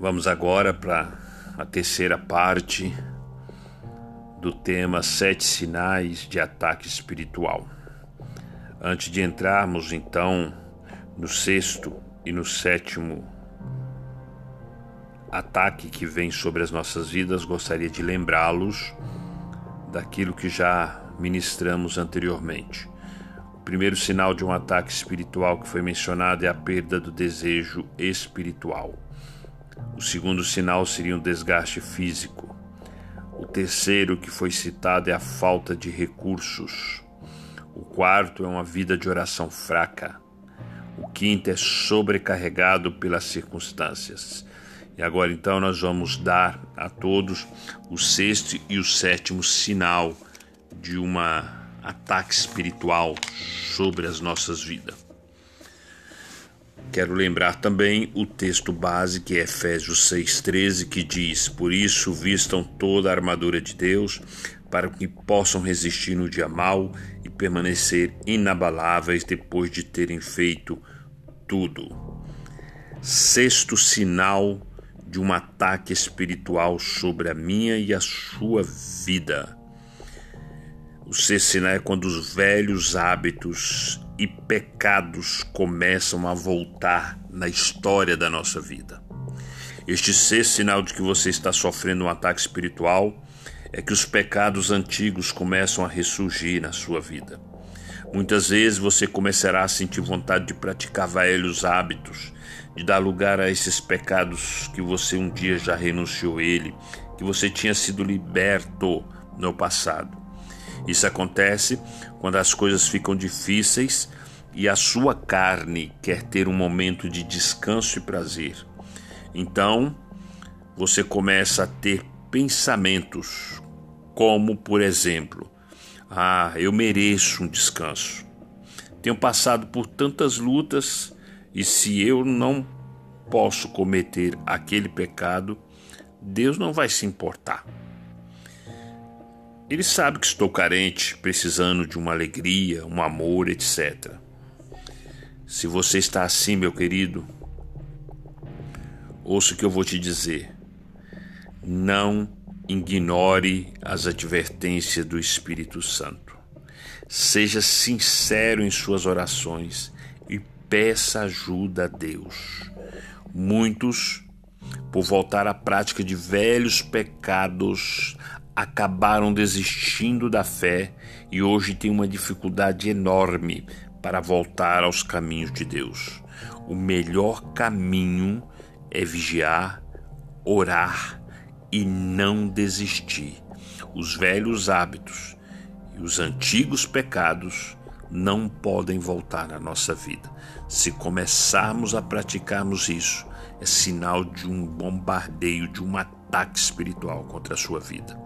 Vamos agora para a terceira parte do tema Sete Sinais de Ataque Espiritual. Antes de entrarmos então no sexto e no sétimo ataque que vem sobre as nossas vidas, gostaria de lembrá-los daquilo que já ministramos anteriormente. O primeiro sinal de um ataque espiritual que foi mencionado é a perda do desejo espiritual. O segundo sinal seria um desgaste físico. O terceiro que foi citado é a falta de recursos. O quarto é uma vida de oração fraca. O quinto é sobrecarregado pelas circunstâncias. E agora então nós vamos dar a todos o sexto e o sétimo sinal de um ataque espiritual sobre as nossas vidas. Quero lembrar também o texto base que é Efésios 6,13, que diz: Por isso vistam toda a armadura de Deus, para que possam resistir no dia mau e permanecer inabaláveis depois de terem feito tudo. Sexto sinal de um ataque espiritual sobre a minha e a sua vida. O sinal é quando os velhos hábitos e pecados começam a voltar na história da nossa vida. Este sexto sinal de que você está sofrendo um ataque espiritual é que os pecados antigos começam a ressurgir na sua vida. Muitas vezes você começará a sentir vontade de praticar velhos hábitos de dar lugar a esses pecados que você um dia já renunciou a ele, que você tinha sido liberto no passado. Isso acontece quando as coisas ficam difíceis e a sua carne quer ter um momento de descanso e prazer. Então, você começa a ter pensamentos como, por exemplo, ah, eu mereço um descanso. Tenho passado por tantas lutas e se eu não posso cometer aquele pecado, Deus não vai se importar. Ele sabe que estou carente, precisando de uma alegria, um amor, etc. Se você está assim, meu querido, ouça o que eu vou te dizer. Não ignore as advertências do Espírito Santo. Seja sincero em suas orações peça ajuda a Deus. Muitos, por voltar à prática de velhos pecados, acabaram desistindo da fé e hoje têm uma dificuldade enorme para voltar aos caminhos de Deus. O melhor caminho é vigiar, orar e não desistir. Os velhos hábitos e os antigos pecados não podem voltar à nossa vida. Se começarmos a praticarmos isso, é sinal de um bombardeio, de um ataque espiritual contra a sua vida.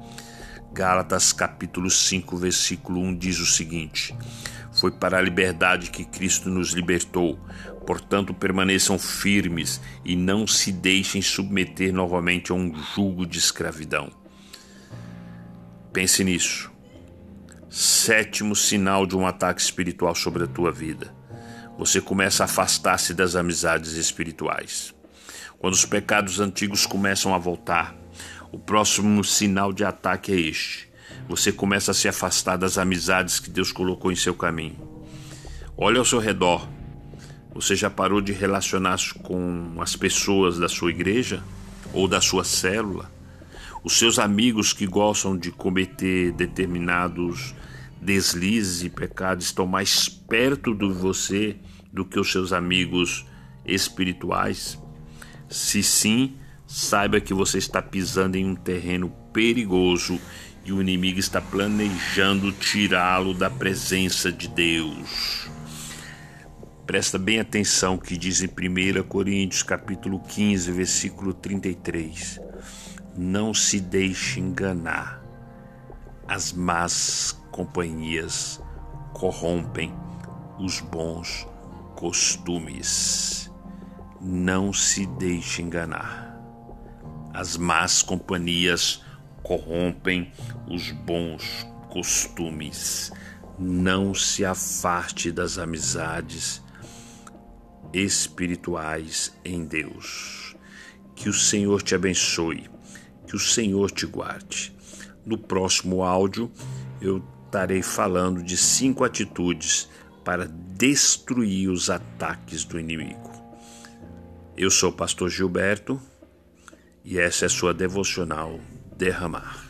Gálatas capítulo 5, versículo 1 diz o seguinte: Foi para a liberdade que Cristo nos libertou. Portanto, permaneçam firmes e não se deixem submeter novamente a um jugo de escravidão. Pense nisso. Sétimo sinal de um ataque espiritual sobre a tua vida. Você começa a afastar-se das amizades espirituais. Quando os pecados antigos começam a voltar, o próximo sinal de ataque é este. Você começa a se afastar das amizades que Deus colocou em seu caminho. Olhe ao seu redor. Você já parou de relacionar-se com as pessoas da sua igreja ou da sua célula? Os seus amigos que gostam de cometer determinados deslizes e pecados estão mais perto de você do que os seus amigos espirituais? Se sim, saiba que você está pisando em um terreno perigoso e o inimigo está planejando tirá-lo da presença de Deus. Presta bem atenção que diz em 1 Coríntios capítulo 15, versículo 33. Não se deixe enganar. As más companhias corrompem os bons costumes não se deixe enganar. As más companhias corrompem os bons costumes. Não se afaste das amizades espirituais em Deus. Que o Senhor te abençoe, que o Senhor te guarde. No próximo áudio, eu estarei falando de cinco atitudes para destruir os ataques do inimigo. Eu sou o pastor Gilberto e essa é sua devocional Derramar.